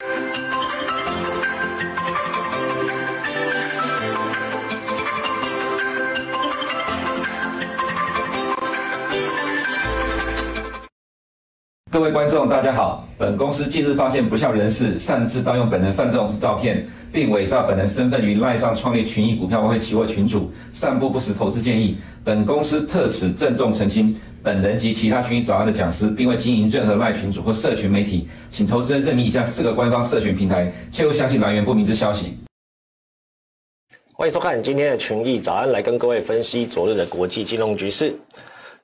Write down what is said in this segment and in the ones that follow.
Thank you. 各位观众，大家好。本公司近日发现不肖人士擅自盗用本人范仲式照片，并伪造本人身份于赖上创立群益股票外汇期货群组，散布不实投资建议。本公司特此郑重澄清，本人及其他群益早安的讲师，并未经营任何赖群组或社群媒体，请投资人认明以下四个官方社群平台，切勿相信来源不明之消息。欢迎收看今天的群益早安，来跟各位分析昨日的国际金融局势。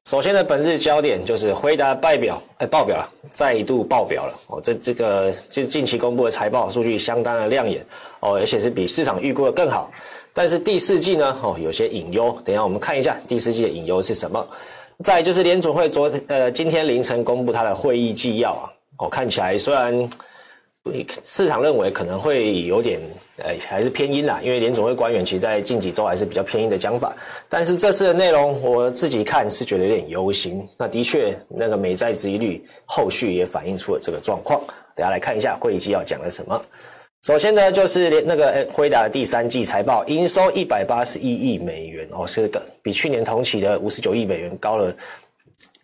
首先呢，本日焦点就是辉达拜表，哎，报表了，再度爆表了哦。这这个近近期公布的财报数据相当的亮眼哦，而且是比市场预估的更好。但是第四季呢，哦，有些隐忧。等一下我们看一下第四季的隐忧是什么。再就是联总会昨呃今天凌晨公布它的会议纪要啊，哦，看起来虽然。市场认为可能会有点，呃，还是偏鹰啦，因为联总会官员其实在近几周还是比较偏鹰的讲法。但是这次的内容，我自己看是觉得有点忧心。那的确，那个美债殖利率后续也反映出了这个状况。等下来看一下会议纪要讲了什么。首先呢，就是那个诶辉达的第三季财报，营收一百八十一亿美元哦，是个比去年同期的五十九亿美元高了。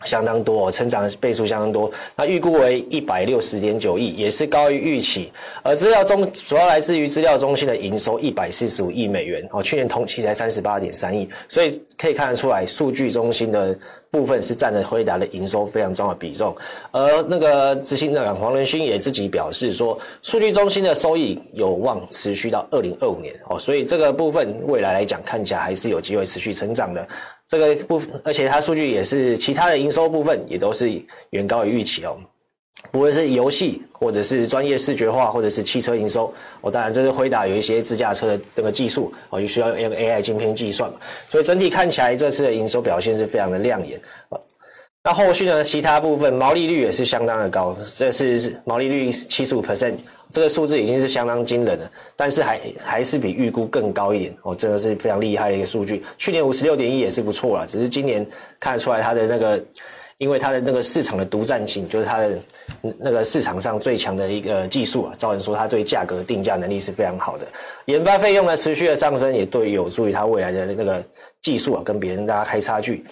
相当多哦，成长倍数相当多。那预估为一百六十点九亿，也是高于预期。而资料中主要来自于资料中心的营收一百四十五亿美元，哦，去年同期才三十八点三亿，所以可以看得出来，数据中心的部分是占了辉达的营收非常重要的比重。而那个执行长黄仁勋也自己表示说，数据中心的收益有望持续到二零二五年，哦，所以这个部分未来来讲，看起来还是有机会持续成长的。这个部分，而且它数据也是其他的营收部分也都是远高于预期哦。不论是游戏，或者是专业视觉化，或者是汽车营收哦，当然这是回答有一些自驾车的这个技术哦，也需要用 AI 晶片计算，所以整体看起来这次的营收表现是非常的亮眼。那后续呢，其他部分毛利率也是相当的高，这次是毛利率七十五 percent。这个数字已经是相当惊人了，但是还还是比预估更高一点哦，这个是非常厉害的一个数据。去年五十六点一也是不错啦，只是今年看得出来它的那个，因为它的那个市场的独占性，就是它的那个市场上最强的一个技术啊，造成说它对价格定价能力是非常好的。研发费用呢持续的上升，也对有助于它未来的那个技术啊跟别人大家开差距。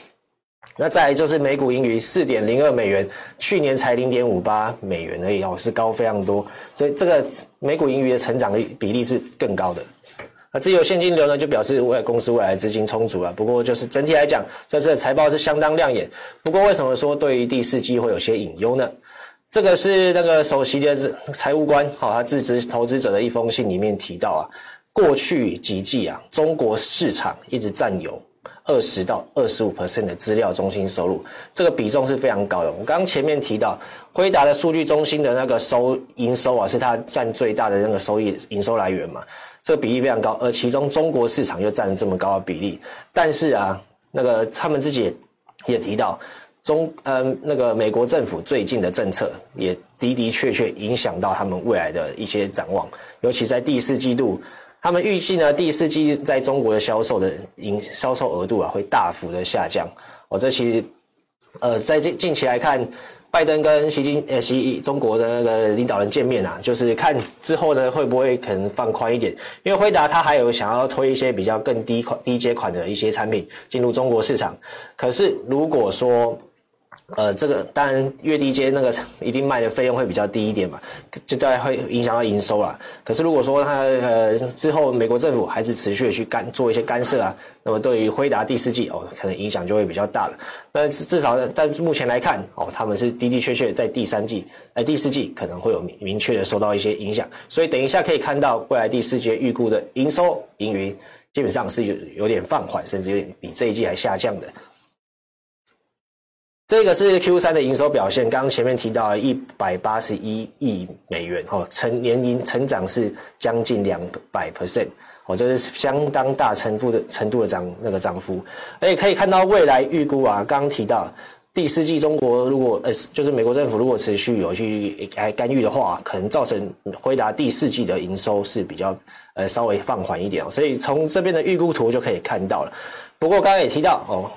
那再来就是每股盈余四点零二美元，去年才零点五八美元而已哦，是高非常多，所以这个每股盈余的成长的比例是更高的。那自由现金流呢，就表示未来公司未来资金充足了。不过就是整体来讲，这次的财报是相当亮眼。不过为什么说对于第四季会有些隐忧呢？这个是那个首席的财务官好，他致词投资者的一封信里面提到啊，过去几季啊，中国市场一直占有。二十到二十五 percent 的资料中心收入，这个比重是非常高的。我刚刚前面提到，辉达的数据中心的那个收营收啊，是它占最大的那个收益营收来源嘛，这个比例非常高。而其中中国市场又占了这么高的比例，但是啊，那个他们自己也，也提到，中嗯那个美国政府最近的政策也的的确确影响到他们未来的一些展望，尤其在第四季度。他们预计呢，第四季在中国的销售的营销售额度啊，会大幅的下降。哦，这其实，呃，在近近期来看，拜登跟习近呃习中国的那个领导人见面啊，就是看之后呢，会不会可能放宽一点？因为辉达他还有想要推一些比较更低款、低阶款的一些产品进入中国市场。可是如果说，呃，这个当然越低阶那个一定卖的费用会比较低一点嘛，就大概会影响到营收啦。可是如果说它呃之后美国政府还是持续的去干做一些干涉啊，那么对于辉达第四季哦，可能影响就会比较大了。但至少但目前来看哦，他们是的的确确在第三季呃第四季可能会有明明确的受到一些影响，所以等一下可以看到未来第四季预估的营收盈余基本上是有有点放缓，甚至有点比这一季还下降的。这个是 Q 三的营收表现，刚刚前面提到一百八十一亿美元，哦，成年营成长是将近两百 percent，哦，这是相当大程度的程度的涨那个涨幅，而且可以看到未来预估啊，刚刚提到第四季中国如果呃就是美国政府如果持续有去来干预的话，可能造成回答第四季的营收是比较呃稍微放缓一点，所以从这边的预估图就可以看到了。不过刚刚也提到哦。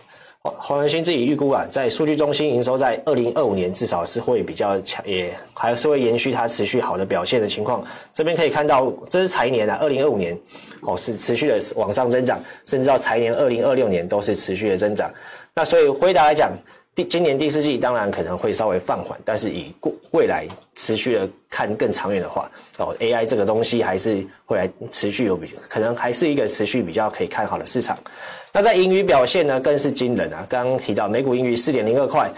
黄仁勋自己预估啊，在数据中心营收在二零二五年至少是会比较强，也还是会延续它持续好的表现的情况。这边可以看到，这是财年啊，二零二五年哦是持续的往上增长，甚至到财年二零二六年都是持续的增长。那所以回答来讲。第今年第四季当然可能会稍微放缓，但是以过未来持续的看更长远的话，哦，AI 这个东西还是会来持续有比，可能还是一个持续比较可以看好的市场。那在盈余表现呢，更是惊人啊！刚刚提到美股盈余四点零二块，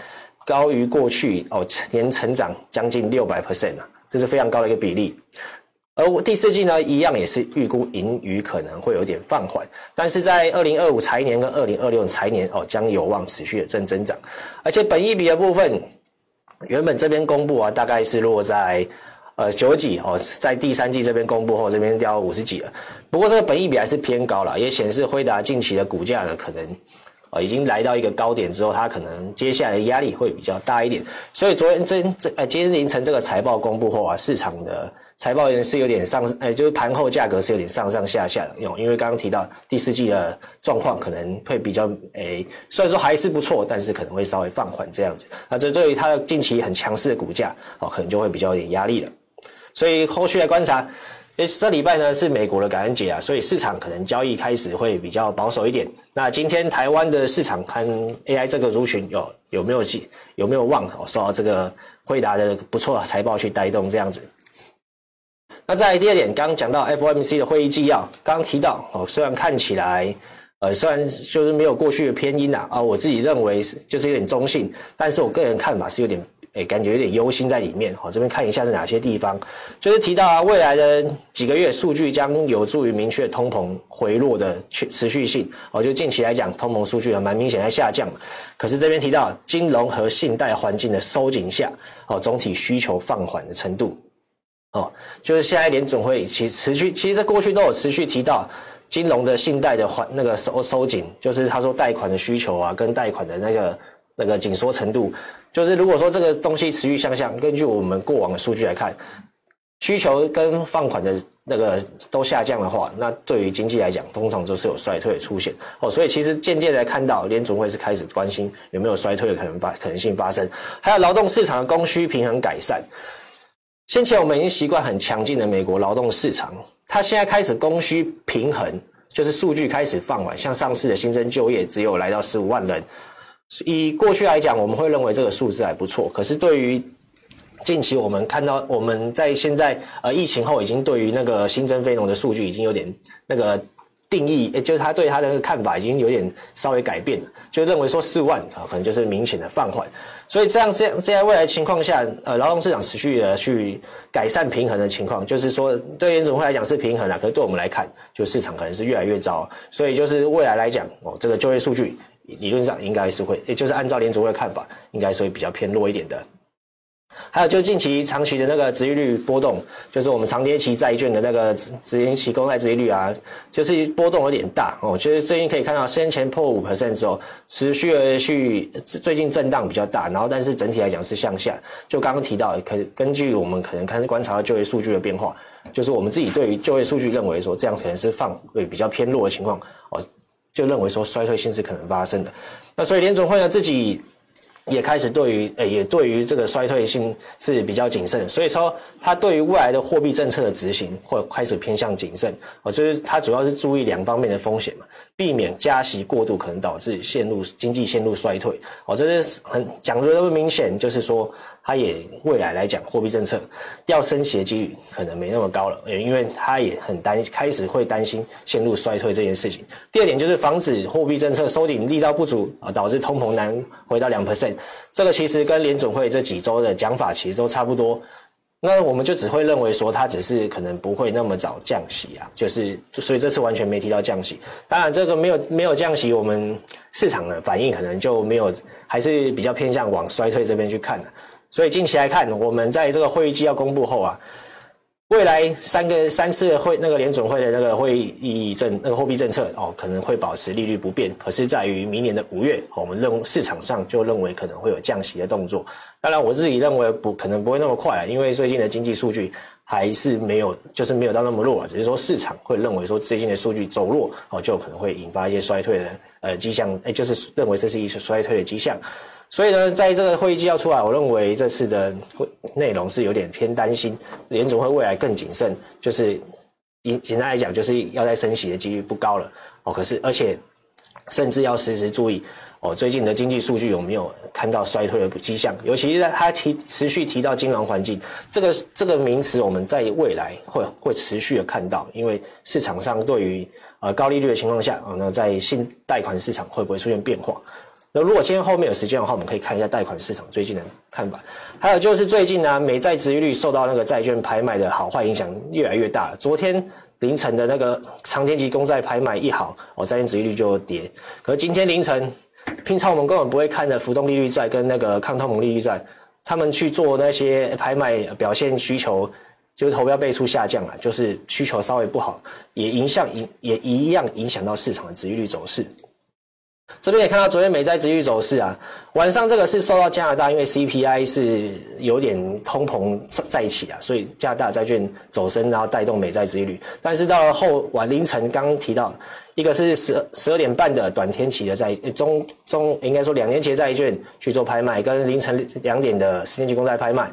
高于过去哦年成长将近六百 percent 啊，这是非常高的一个比例。而第四季呢，一样也是预估盈余可能会有点放缓，但是在二零二五财年跟二零二六财年哦，将有望持续的正增长。而且本益比的部分，原本这边公布啊，大概是落在呃九几哦，在第三季这边公布后，这边掉五十几了。不过这个本益比还是偏高了，也显示辉达近期的股价呢，可能啊已经来到一个高点之后，它可能接下来的压力会比较大一点。所以昨天这这呃今天凌晨这个财报公布后啊，市场的。财报也是有点上，呃，就是盘后价格是有点上上下下的，因为刚刚提到第四季的状况可能会比较，哎，虽然说还是不错，但是可能会稍微放缓这样子。那这对于它近期很强势的股价，哦，可能就会比较有点压力了。所以后续来观察，哎，这礼拜呢是美国的感恩节啊，所以市场可能交易开始会比较保守一点。那今天台湾的市场看 AI 这个族群有有没有有没有望哦受到这个辉达的不错的财报去带动这样子。那在第二点，刚刚讲到 FOMC 的会议纪要，刚提到哦，虽然看起来，呃，虽然就是没有过去的偏鹰呐，啊，我自己认为是就是有点中性，但是我个人看法是有点，诶，感觉有点忧心在里面。好，这边看一下是哪些地方，就是提到啊，未来的几个月数据将有助于明确通膨回落的持持续性。哦，就近期来讲，通膨数据还蛮明显在下降。可是这边提到金融和信贷环境的收紧下，哦，总体需求放缓的程度。哦，就是现在联总会其持续，其实在过去都有持续提到金融的信贷的缓那个收收紧，就是他说贷款的需求啊，跟贷款的那个那个紧缩程度，就是如果说这个东西持续向下，根据我们过往的数据来看，需求跟放款的那个都下降的话，那对于经济来讲，通常都是有衰退的出现。哦，所以其实渐渐来看到联总会是开始关心有没有衰退的可能发可能性发生，还有劳动市场的供需平衡改善。先前我们已经习惯很强劲的美国劳动市场，它现在开始供需平衡，就是数据开始放缓，像上市的新增就业只有来到十五万人，以过去来讲，我们会认为这个数字还不错。可是对于近期我们看到，我们在现在呃疫情后，已经对于那个新增非农的数据已经有点那个定义，也就是他对他的那个看法已经有点稍微改变了，就认为说四万啊，可能就是明显的放缓。所以这样这样这样未来情况下，呃，劳动市场持续的去改善平衡的情况，就是说对联准会来讲是平衡了，可是对我们来看，就市场可能是越来越糟。所以就是未来来讲，哦，这个就业数据理论上应该是会，也就是按照联准会的看法，应该是会比较偏弱一点的。还有就近期长期的那个殖利率波动，就是我们长跌期债券的那个殖殖期公债殖利率啊，就是波动有点大哦。就是最近可以看到，先前破五 percent 之后，持续的去最近震荡比较大，然后但是整体来讲是向下。就刚刚提到，可根据我们可能开始观察到就业数据的变化，就是我们自己对于就业数据认为说这样可能是放会比较偏弱的情况哦，就认为说衰退性是可能发生的。那所以联总会呢自己。也开始对于，呃，也对于这个衰退性是比较谨慎，所以说它对于未来的货币政策的执行会开始偏向谨慎，哦，就是它主要是注意两方面的风险嘛，避免加息过度可能导致陷入经济陷入衰退，哦，这是很讲的那么明显，就是说。它也未来来讲，货币政策要升息的几率可能没那么高了，因为它也很担开始会担心陷入衰退这件事情。第二点就是防止货币政策收紧力道不足啊，导致通膨难回到两 percent。这个其实跟联准会这几周的讲法其实都差不多。那我们就只会认为说，它只是可能不会那么早降息啊，就是所以这次完全没提到降息。当然，这个没有没有降息，我们市场的反应可能就没有，还是比较偏向往衰退这边去看的。所以近期来看，我们在这个会议纪要公布后啊，未来三个三次会那个联准会的那个会议政那个货币政策哦，可能会保持利率不变。可是，在于明年的五月，我们认市场上就认为可能会有降息的动作。当然，我自己认为不可能不会那么快啊，因为最近的经济数据还是没有，就是没有到那么弱啊。只是说市场会认为说最近的数据走弱哦，就可能会引发一些衰退的呃迹象，哎，就是认为这是一次衰退的迹象。所以呢，在这个会议纪要出来，我认为这次的会内容是有点偏担心，联总会未来更谨慎，就是简简单来讲，就是要在升息的几率不高了哦。可是而且甚至要时时注意哦，最近的经济数据有没有看到衰退的迹象？尤其是在他提持续提到金融环境这个这个名词，我们在未来会会持续的看到，因为市场上对于呃高利率的情况下啊，那在新贷款市场会不会出现变化？那如果今天后面有时间的话，我们可以看一下贷款市场最近的看法。还有就是最近呢，美债殖利率受到那个债券拍卖的好坏影响越来越大。昨天凌晨的那个长天期公债拍卖一好，哦，债券殖利率就跌。可是今天凌晨，平常我们根本不会看的浮动利率债跟那个抗通膨利率债，他们去做那些拍卖，表现需求就是投标倍数下降了，就是需求稍微不好，也影响影也一样影响到市场的殖利率走势。这边也看到昨天美债殖利率走势啊，晚上这个是受到加拿大，因为 CPI 是有点通膨在一起啊，所以加拿大债券走升，然后带动美债殖率。但是到了后晚凌晨，刚提到一个是十十二点半的短天期的债中中，应该说两年期债券去做拍卖，跟凌晨两点的十年期公债拍卖，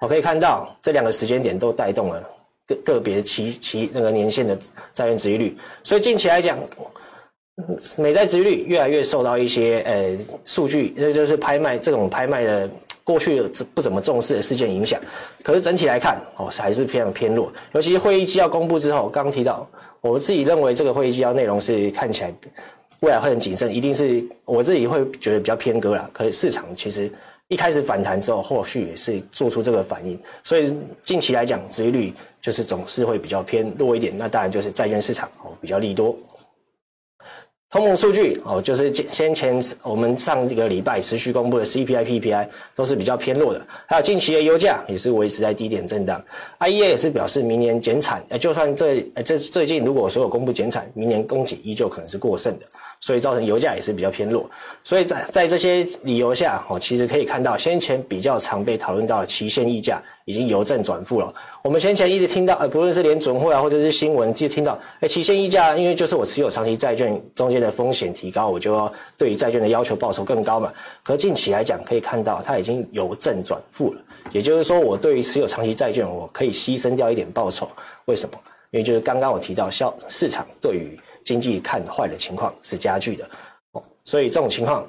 我可以看到这两个时间点都带动了个个别期期那个年限的债券殖率，所以近期来讲。美债殖利率越来越受到一些呃数据，那就是拍卖这种拍卖的过去不怎么重视的事件影响。可是整体来看，哦还是非常偏弱。尤其是会议纪要公布之后，刚提到，我自己认为这个会议纪要内容是看起来未来会很谨慎，一定是我自己会觉得比较偏鸽啦。可是市场其实一开始反弹之后，后续也是做出这个反应，所以近期来讲，殖利率就是总是会比较偏弱一点。那当然就是债券市场哦比较利多。通膨数据哦，就是先前我们上一个礼拜持续公布的 CPI、PPI 都是比较偏弱的，还有近期的油价也是维持在低点震荡。IEA 也是表示明年减产，就算这这最近如果所有公布减产，明年供给依旧可能是过剩的。所以造成油价也是比较偏弱，所以在在这些理由下，哦，其实可以看到先前比较常被讨论到的期限溢价已经由正转负了。我们先前一直听到，呃，不论是联准会啊，或者是新闻，就听到，哎，期限溢价，因为就是我持有长期债券中间的风险提高，我就要对于债券的要求报酬更高嘛。可近期来讲，可以看到它已经由正转负了，也就是说，我对于持有长期债券，我可以牺牲掉一点报酬。为什么？因为就是刚刚我提到，消市场对于经济看坏的情况是加剧的，所以这种情况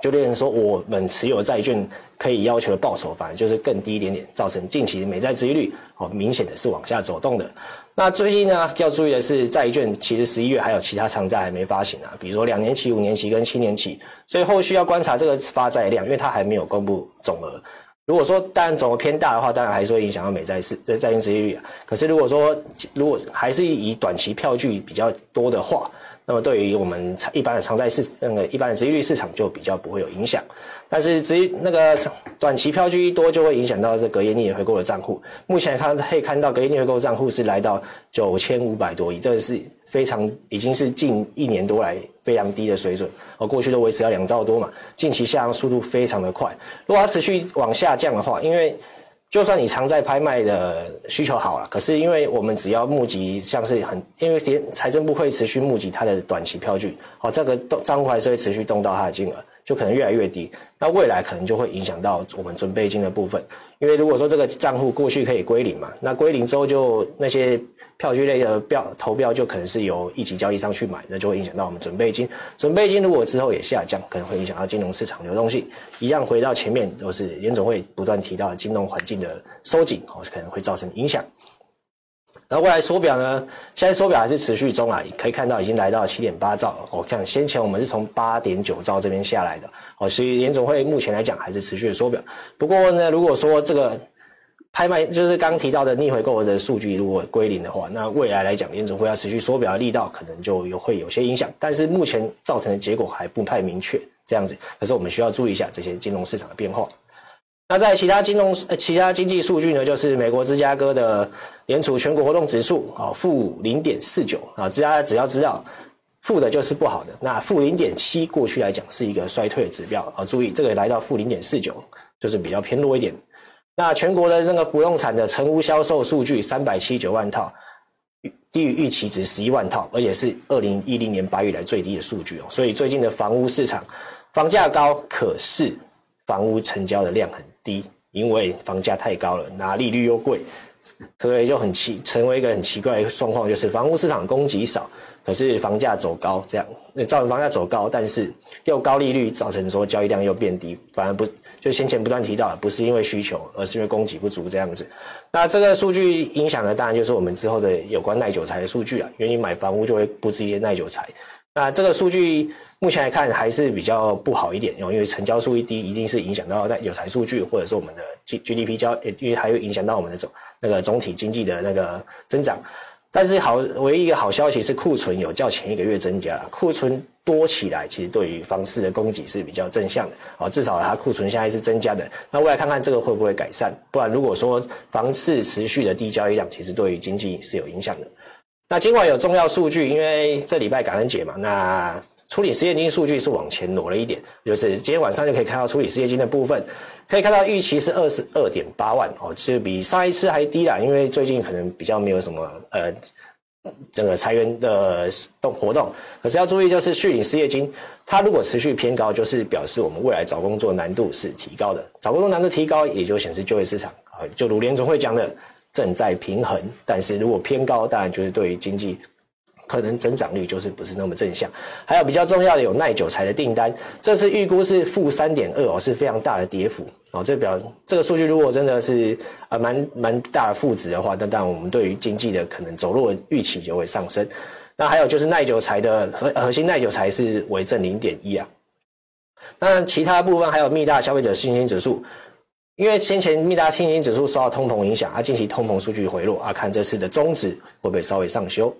就变成说，我们持有债券可以要求的报酬反而就是更低一点点，造成近期美债殖利率哦明显的是往下走动的。那最近呢要注意的是，债券其实十一月还有其他长债还没发行啊，比如说两年期、五年期跟七年期，所以后续要观察这个发债量，因为它还没有公布总额。如果说当然总额偏大的话，当然还是会影响到美债市这债券收益率啊。可是如果说如果还是以短期票据比较多的话，那么对于我们一般的长债市那个一般的收益率市场就比较不会有影响。但是至于那个短期票据一多，就会影响到这隔夜逆回购的账户。目前看可以看到隔夜逆回购账户是来到九千五百多亿，这个是非常已经是近一年多来。非常低的水准，而过去都维持到两兆多嘛，近期下降速度非常的快。如果它持续往下降的话，因为就算你常在拍卖的需求好了，可是因为我们只要募集，像是很，因为财政部会持续募集它的短期票据，好，这个账户还是会持续动到它的金额，就可能越来越低。那未来可能就会影响到我们准备金的部分，因为如果说这个账户过去可以归零嘛，那归零之后就那些。票据类的标投标就可能是由一级交易商去买，那就会影响到我们准备金。准备金如果之后也下降，可能会影响到金融市场流动性。一样回到前面，都是联总会不断提到金融环境的收紧，哦，可能会造成影响。然后未来缩表呢，现在缩表还是持续中啊，可以看到已经来到七点八兆。我看先前我们是从八点九兆这边下来的，哦，所以联总会目前来讲还是持续的缩表。不过呢，如果说这个。拍卖就是刚提到的逆回购的数据，如果归零的话，那未来来讲，联总会要持续缩表的力道，可能就有会有些影响。但是目前造成的结果还不太明确，这样子。可是我们需要注意一下这些金融市场的变化。那在其他金融、呃、其他经济数据呢，就是美国芝加哥的联储全国活动指数啊，负零点四九啊，大家只要知道负的就是不好的，那负零点七过去来讲是一个衰退的指标啊，注意这个来到负零点四九，就是比较偏弱一点。那全国的那个不动产的成屋销售数据三百七十九万套，低于预期值十一万套，而且是二零一零年八月以来最低的数据哦。所以最近的房屋市场房价高，可是房屋成交的量很低，因为房价太高了，拿利率又贵，所以就很奇，成为一个很奇怪的状况，就是房屋市场供给少，可是房价走高，这样那造成房价走高，但是又高利率造成说交易量又变低，反而不。就先前不断提到，不是因为需求，而是因为供给不足这样子。那这个数据影响的当然就是我们之后的有关耐久财的数据啊，因为你买房屋就会布置一些耐久财。那这个数据目前来看还是比较不好一点，因为成交数一低，一定是影响到那有财数据，或者是我们的 G G D P 交，因为还会影响到我们的总那个总体经济的那个增长。但是好，唯一一个好消息是库存有较前一个月增加，库存多起来，其实对于房市的供给是比较正向的啊，至少它库存现在是增加的。那未来看看这个会不会改善？不然如果说房市持续的低交易量，其实对于经济是有影响的。那今晚有重要数据，因为这礼拜感恩节嘛，那。处理失业金数据是往前挪了一点，就是今天晚上就可以看到处理失业金的部分，可以看到预期是二十二点八万哦，是比上一次还低啦，因为最近可能比较没有什么呃这个裁员的动活动。可是要注意，就是续领失业金，它如果持续偏高，就是表示我们未来找工作难度是提高的，找工作难度提高，也就显示就业市场啊，就如联总会讲的正在平衡。但是如果偏高，当然就是对于经济。可能增长率就是不是那么正向，还有比较重要的有耐久材的订单，这次预估是负三点二哦，是非常大的跌幅哦。这表这个数据如果真的是啊蛮蛮大的负值的话，那当然我们对于经济的可能走弱预期就会上升。那还有就是耐久材的核核心耐久材是为正零点一啊。那其他部分还有密大消费者信心指数，因为先前密达信心指数受到通膨影响，啊近期通膨数据回落啊，看这次的中值会不会稍微上修。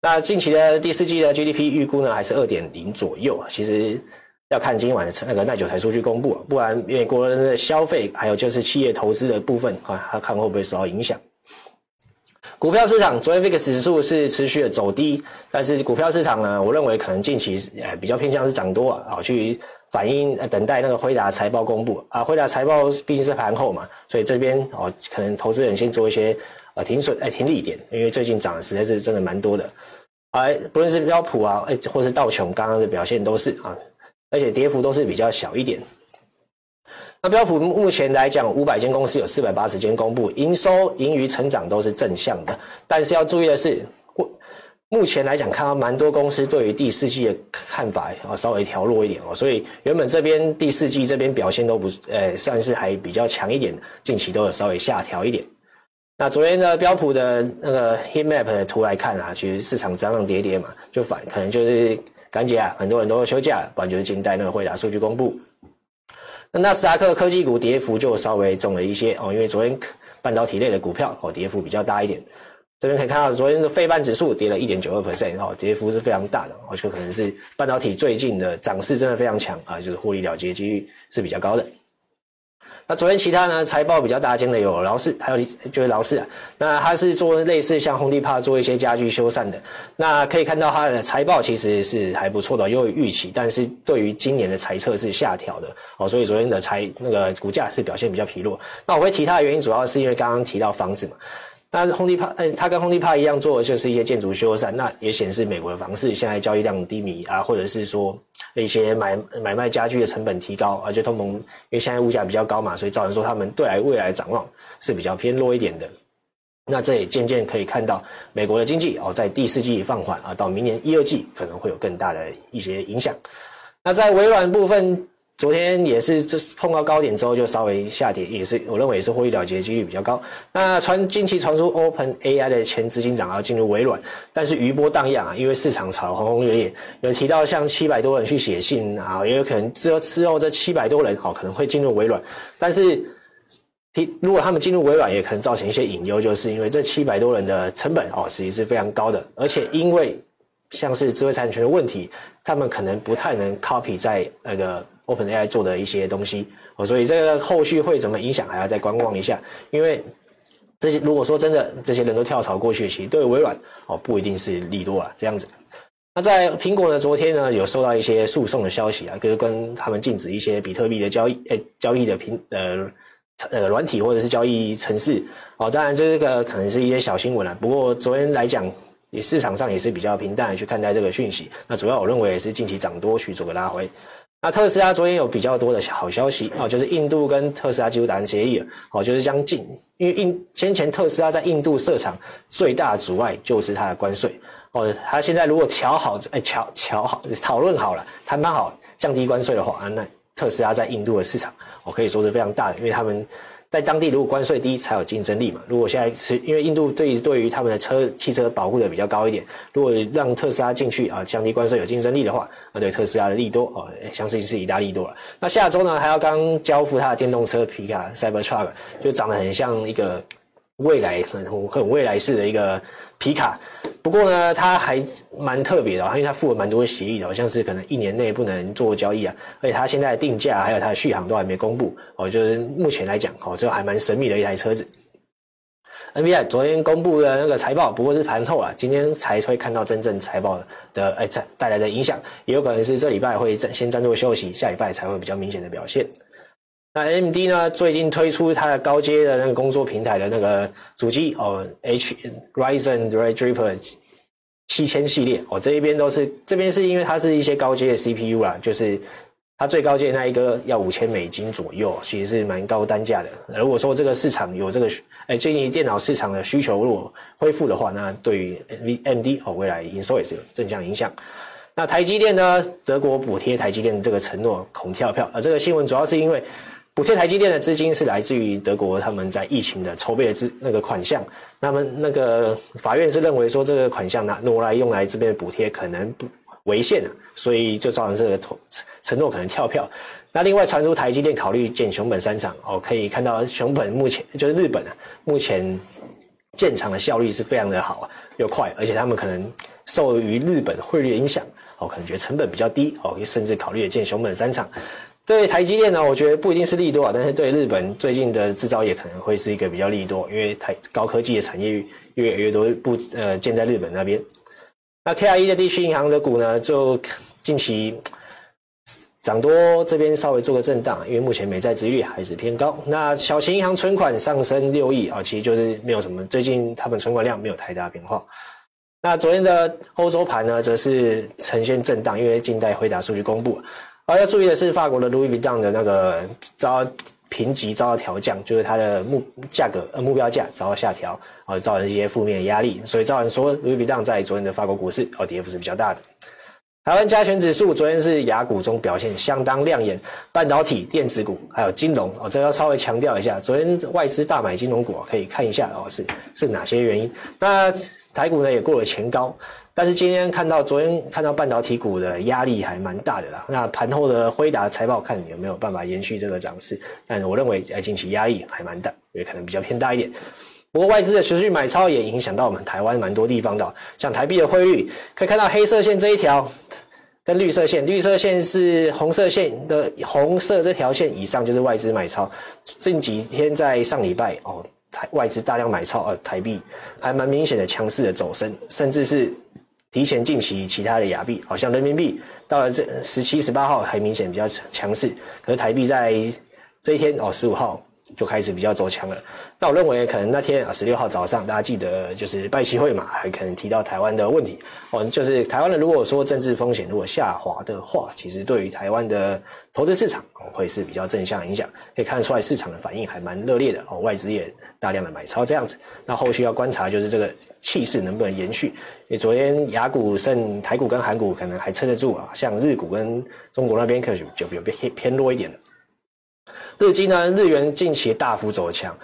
那近期的第四季的 GDP 预估呢，还是二点零左右啊。其实要看今晚的那个耐久财数据公布啊，不然美国人的消费还有就是企业投资的部分啊，他看会不会受到影响。股票市场昨天 VIX 指数是持续的走低，但是股票市场呢，我认为可能近期呃比较偏向是涨多啊，去反映呃等待那个辉达财报公布啊。辉达财报毕竟是盘后嘛，所以这边哦可能投资人先做一些。呃，停损哎，停利点，因为最近涨的实在是真的蛮多的，哎，不论是标普啊，哎，或是道琼，刚刚的表现都是啊，而且跌幅都是比较小一点。那标普目前来讲，五百间公司有四百八十间公布营收、盈余成长都是正向的，但是要注意的是，目前来讲看到蛮多公司对于第四季的看法啊稍微调弱一点哦，所以原本这边第四季这边表现都不呃算是还比较强一点，近期都有稍微下调一点。那昨天的标普的那个 heat map 的图来看啊，其实市场涨涨跌跌嘛，就反可能就是感觉啊，很多人都休假，不然就是静待那个辉达数据公布。那纳斯达克科技股跌幅就稍微重了一些哦，因为昨天半导体类的股票哦跌幅比较大一点。这边可以看到昨天的费半指数跌了一点九二 percent 哦，跌幅是非常大的，哦，就可能是半导体最近的涨势真的非常强啊，就是获利了结几率是比较高的。那昨天其他呢，财报比较大间的有劳氏，还有就是劳氏啊，那它是做类似像红地帕做一些家具修缮的。那可以看到它的财报其实是还不错的，优于预期，但是对于今年的财测是下调的哦，所以昨天的财那个股价是表现比较疲弱。那我会提它的原因，主要是因为刚刚提到房子嘛。那 Home Depot，呃，它跟 Home Depot 一样做的就是一些建筑修缮，那也显示美国的房市现在交易量低迷啊，或者是说一些买买卖家具的成本提高，而且通膨，因为现在物价比较高嘛，所以造成说他们对来未来展望是比较偏弱一点的。那这也渐渐可以看到美国的经济哦，在第四季放缓啊，到明年一二季可能会有更大的一些影响。那在微软部分。昨天也是，这碰到高点之后就稍微下跌，也是我认为也是获利了结几率比较高。那传近期传出 Open AI 的前执行长要进入微软，但是余波荡漾啊，因为市场炒得轰轰烈烈，有提到像七百多人去写信啊，也有可能之后之后这七百多人好可能会进入微软，但是提如果他们进入微软，也可能造成一些隐忧，就是因为这七百多人的成本哦，实际是非常高的，而且因为像是知识产权的问题，他们可能不太能 copy 在那个。OpenAI 做的一些东西哦，所以这个后续会怎么影响，还要再观望一下。因为这些如果说真的这些人都跳槽过去，其实对微软哦不一定是利多啊，这样子。那在苹果呢，昨天呢有收到一些诉讼的消息啊，就是跟他们禁止一些比特币的交易，诶，交易的平呃呃软体或者是交易程式哦。当然这个可能是一些小新闻了，不过昨天来讲，也市场上也是比较平淡的去看待这个讯息。那主要我认为也是近期涨多去做个拉回。那特斯拉昨天有比较多的好消息哦，就是印度跟特斯拉几乎达成协议了哦，就是将近，因为印先前特斯拉在印度设厂最大的阻碍就是它的关税哦，它现在如果调好哎调调好讨论好了谈判好降低关税的话，啊那特斯拉在印度的市场哦可以说是非常大的，因为他们。在当地如果关税低才有竞争力嘛。如果现在是因为印度对对于他们的车汽车保护的比较高一点，如果让特斯拉进去啊，降低关税有竞争力的话，那对特斯拉的利多哦，相信是意大利多了。那下周呢还要刚交付他的电动车皮卡 Cybertruck，就长得很像一个未来很很未来式的一个皮卡。不过呢，它还蛮特别的，因为它附了蛮多协议的，好像是可能一年内不能做交易啊，而且它现在的定价还有它的续航都还没公布哦，就是目前来讲哦，这还蛮神秘的一台车子。NVI 昨天公布的那个财报，不过是盘后啊，今天才会看到真正财报的哎带带来的影响，也有可能是这礼拜会暂先暂作休息，下礼拜才会比较明显的表现。那 AMD 呢？最近推出它的高阶的那个工作平台的那个主机哦，H Ryzen Threadripper 七千系列哦，这一边都是这边是因为它是一些高阶的 CPU 啦，就是它最高阶那一个要五千美金左右，其实是蛮高单价的。如果说这个市场有这个哎，最近电脑市场的需求如果恢复的话，那对于 AMD 哦未来营收也是有正向影响。那台积电呢？德国补贴台积电这个承诺恐跳票啊，这个新闻主要是因为。补贴台积电的资金是来自于德国，他们在疫情的筹备的资那个款项。那么那个法院是认为说这个款项拿挪来用来这边补贴可能不违宪的，所以就造成这个承承诺可能跳票。那另外传出台积电考虑建熊本三厂哦，可以看到熊本目前就是日本啊，目前建厂的效率是非常的好啊，又快，而且他们可能受于日本汇率影响哦，可能觉得成本比较低哦，甚至考虑建熊本三厂。对台积电呢，我觉得不一定是利多啊，但是对日本最近的制造业可能会是一个比较利多，因为台高科技的产业越来越多不呃建在日本那边。那 KIE 的地区银行的股呢，就近期涨多，这边稍微做个震荡，因为目前美债殖利率还是偏高。那小型银行存款上升六亿啊，其实就是没有什么，最近他们存款量没有太大变化。那昨天的欧洲盘呢，则是呈现震荡，因为近代辉达数据公布。而要注意的是，法国的 Louis Vuitton 的那个遭评级遭到调降，就是它的目价格呃目标价遭到下调，啊，造成一些负面的压力，所以造成说 Louis Vuitton 在昨天的法国股市哦跌幅是比较大的。台湾加权指数昨天是雅股中表现相当亮眼，半导体、电子股还有金融哦，这要稍微强调一下，昨天外资大买金融股，可以看一下哦是是哪些原因。那台股呢也过了前高。但是今天看到，昨天看到半导体股的压力还蛮大的啦。那盘后的辉达财报看有没有办法延续这个涨势？但我认为近期压力还蛮大，也可能比较偏大一点。不过外资的持续买超也影响到我们台湾蛮多地方的，像台币的汇率，可以看到黑色线这一条跟绿色线，绿色线是红色线的红色这条线以上就是外资买超。近几天在上礼拜哦，台外资大量买超，呃，台币还蛮明显的强势的走升，甚至是。提前近期其他的亚币，好像人民币到了这十七、十八号还明显比较强势，可是台币在这一天哦，十五号就开始比较走强了。那我认为可能那天啊，十六号早上大家记得就是拜习会嘛，还可能提到台湾的问题哦，就是台湾的如果说政治风险如果下滑的话，其实对于台湾的投资市场哦会是比较正向影响，可以看得出来市场的反应还蛮热烈的哦，外资也大量的买超这样子。那后续要观察就是这个气势能不能延续，因为昨天雅股剩台股跟韩股可能还撑得住啊，像日股跟中国那边可能就比较偏偏弱一点了。日经呢，日元近期大幅走强。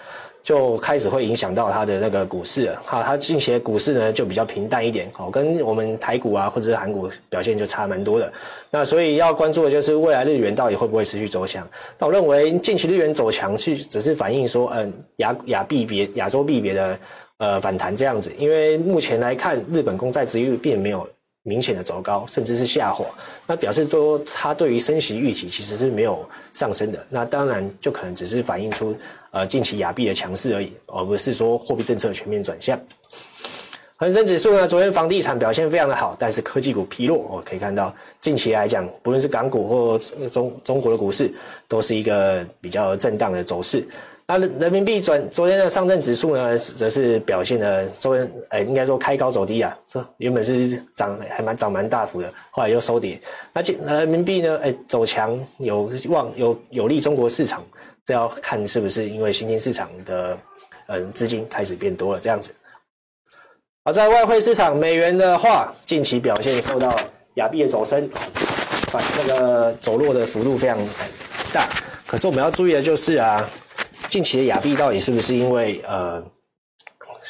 就开始会影响到它的那个股市了，好，它近期的股市呢就比较平淡一点，好，跟我们台股啊或者是韩股表现就差蛮多的。那所以要关注的就是未来日元到底会不会持续走强。那我认为近期日元走强是只是反映说，嗯，亚亚币别亚洲币别的呃反弹这样子，因为目前来看日本公债值率并没有明显的走高，甚至是下滑，那表示说它对于升息预期其实是没有上升的。那当然就可能只是反映出。呃，近期亚币的强势而已，而不是说货币政策全面转向。恒生指数呢，昨天房地产表现非常的好，但是科技股疲弱。我可以看到，近期来讲，不论是港股或中中国的股市，都是一个比较震荡的走势。那人民币转昨天的上证指数呢，则是表现的昨天，呃，应该说开高走低啊，说原本是涨还蛮涨蛮大幅的，后来又收跌。那这人民币呢，哎，走强有望有有利中国市场，这要看是不是因为新兴市场的嗯资金开始变多了这样子。而在外汇市场，美元的话，近期表现受到亚币的走升，反那个走弱的幅度非常大。可是我们要注意的就是啊。近期的亚币到底是不是因为呃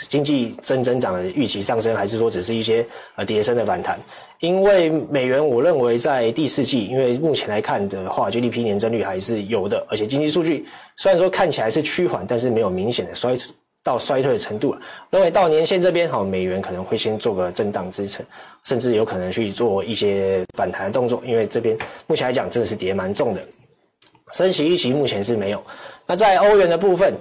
经济增增长的预期上升，还是说只是一些呃跌升的反弹？因为美元，我认为在第四季，因为目前来看的话，GDP 年增率还是有的，而且经济数据虽然说看起来是趋缓，但是没有明显的衰到衰退的程度。认为到年线这边，好，美元可能会先做个震荡支撑，甚至有可能去做一些反弹的动作，因为这边目前来讲真的是跌蛮重的。升息预期目前是没有。那在欧元的部分，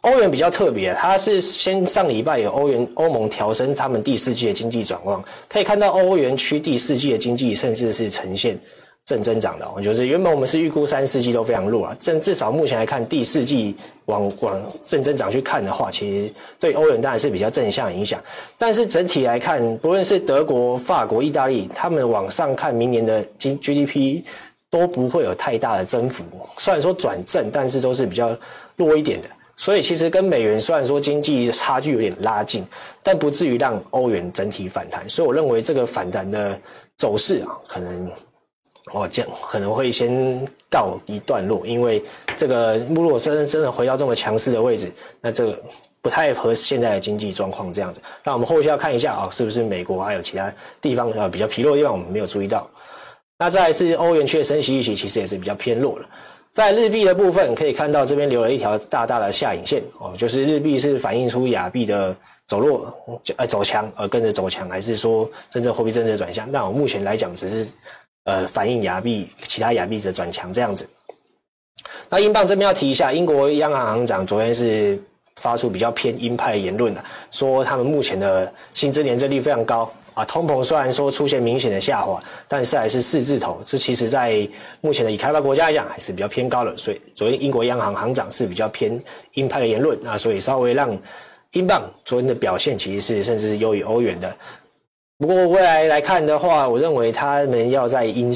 欧元比较特别，它是先上礼拜有欧元欧盟调升他们第四季的经济展望，可以看到欧元区第四季的经济甚至是呈现正增长的。我觉得原本我们是预估三四季都非常弱啊，正至少目前来看第四季往往正增长去看的话，其实对欧元当然是比较正向影响。但是整体来看，不论是德国、法国、意大利，他们往上看明年的 GDP。都不会有太大的增幅，虽然说转正，但是都是比较弱一点的。所以其实跟美元虽然说经济差距有点拉近，但不至于让欧元整体反弹。所以我认为这个反弹的走势啊，可能我这样可能会先告一段落，因为这个如果真真的回到这么强势的位置，那这个不太合现在的经济状况这样子。那我们后续要看一下啊，是不是美国还有其他地方啊比较疲弱的地方，我们没有注意到。那再来是欧元区的升息预期，其实也是比较偏弱了。在日币的部分，可以看到这边留了一条大大的下影线哦，就是日币是反映出亚币的走弱，呃走强而跟着走强，还是说真正货币政策转向？那我目前来讲，只是呃反映亚币其他亚币的转强这样子。那英镑这边要提一下，英国央行行长昨天是发出比较偏鹰派言论了，说他们目前的薪资年增率非常高。啊，通膨虽然说出现明显的下滑，但是还是四字头，这其实在目前的已开发国家来讲还是比较偏高的。所以昨天英国央行行长是比较偏鹰派的言论，那所以稍微让英镑昨天的表现其实是甚至是优于欧元的。不过未来来看的话，我认为他们要在英，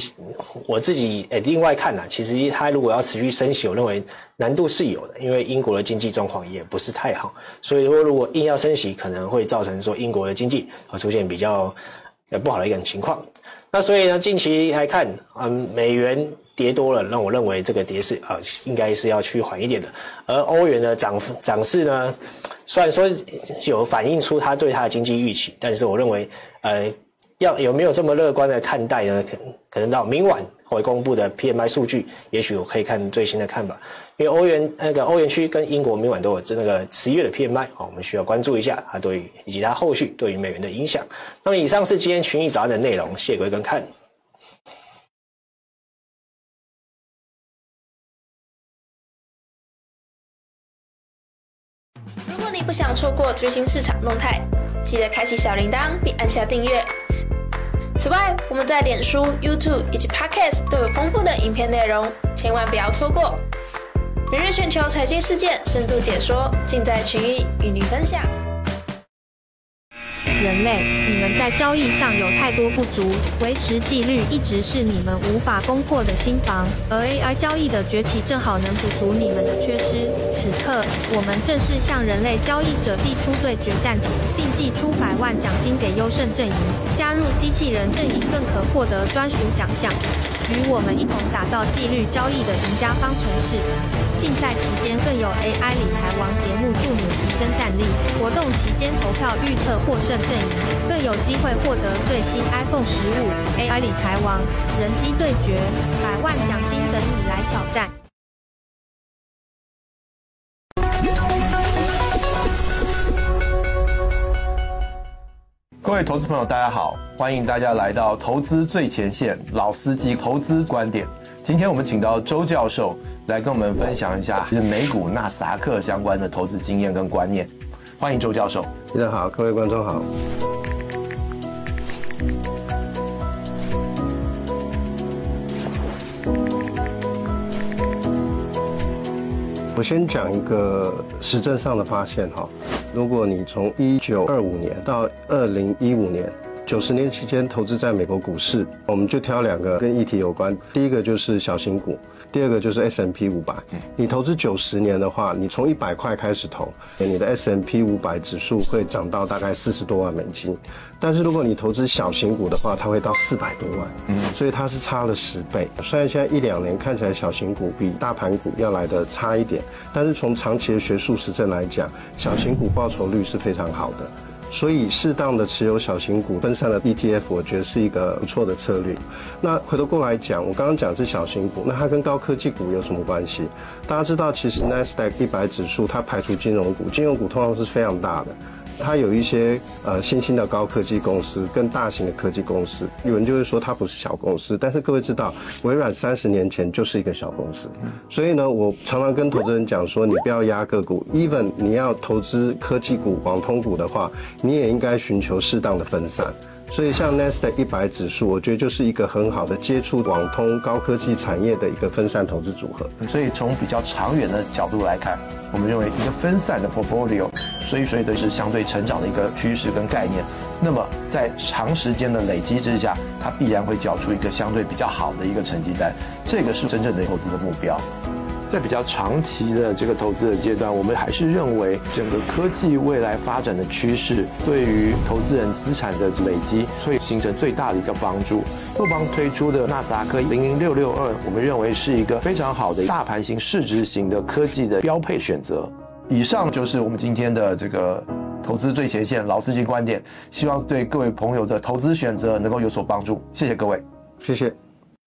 我自己诶另外看呢，其实他如果要持续升息，我认为难度是有的，因为英国的经济状况也不是太好，所以说如果硬要升息，可能会造成说英国的经济啊出现比较呃不好的一种情况。那所以呢，近期来看，嗯，美元跌多了，让我认为这个跌势啊应该是要趋缓一点的，而欧元的涨涨势呢，虽然说有反映出他对他的经济预期，但是我认为。呃，要有没有这么乐观的看待呢？可可能到明晚会公布的 PMI 数据，也许我可以看最新的看法。因为欧元那个欧元区跟英国明晚都有那个十一月的 PMI 哦，我们需要关注一下它对于以及它后续对于美元的影响。那么以上是今天群益早安的内容，谢谢各位观看。如果你不想错过最新市场动态。记得开启小铃铛并按下订阅。此外，我们在脸书、YouTube 以及 Podcast 都有丰富的影片内容，千万不要错过。每日全球财经事件深度解说，尽在群益与你分享。人类，你们在交易上有太多不足，维持纪律一直是你们无法攻破的心防。而 AI 交易的崛起正好能补足你们的缺失。此刻，我们正式向人类交易者递出对决战帖，并寄出百万奖金给优胜阵营。加入机器人阵营更可获得专属奖项。与我们一同打造纪律交易的赢家方程式。竞赛期间更有 AI 理财王节目助你提升战力。活动期间投票预测获胜阵营，更有机会获得最新 iPhone 十五。AI 理财王，人机对决，百万奖金等你来挑战。各位投资朋友，大家好，欢迎大家来到投资最前线，老司机投资观点。今天我们请到周教授来跟我们分享一下，就是美股纳斯达克相关的投资经验跟观念。欢迎周教授，大家好，各位观众好。我先讲一个实证上的发现哈，如果你从一九二五年到二零一五年，九十年期间投资在美国股市，我们就挑两个跟议题有关。第一个就是小型股，第二个就是 S M P 五百。你投资九十年的话，你从一百块开始投，你的 S M P 五百指数会涨到大概四十多万美金。但是如果你投资小型股的话，它会到四百多万。嗯，所以它是差了十倍。虽然现在一两年看起来小型股比大盘股要来的差一点，但是从长期的学术实证来讲，小型股报酬率是非常好的。所以，适当的持有小型股分散的 ETF，我觉得是一个不错的策略。那回头过来讲，我刚刚讲是小型股，那它跟高科技股有什么关系？大家知道，其实 Nasdaq 一百指数它排除金融股，金融股通常是非常大的。它有一些呃新兴的高科技公司，跟大型的科技公司，有人就会说它不是小公司，但是各位知道，微软三十年前就是一个小公司，所以呢，我常常跟投资人讲说，你不要压个股，even 你要投资科技股、网通股的话，你也应该寻求适当的分散。所以像 Nasdaq 一百指数，我觉得就是一个很好的接触网通高科技产业的一个分散投资组合。所以从比较长远的角度来看，我们认为一个分散的 portfolio，所以所以都是相对成长的一个趋势跟概念。那么在长时间的累积之下，它必然会缴出一个相对比较好的一个成绩单。这个是真正的投资的目标。在比较长期的这个投资的阶段，我们还是认为整个科技未来发展的趋势对于投资人资产的累积会形成最大的一个帮助。富邦推出的纳斯达克零零六六二，我们认为是一个非常好的大盘型、市值型的科技的标配选择。以上就是我们今天的这个投资最前线老司机观点，希望对各位朋友的投资选择能够有所帮助。谢谢各位，谢谢。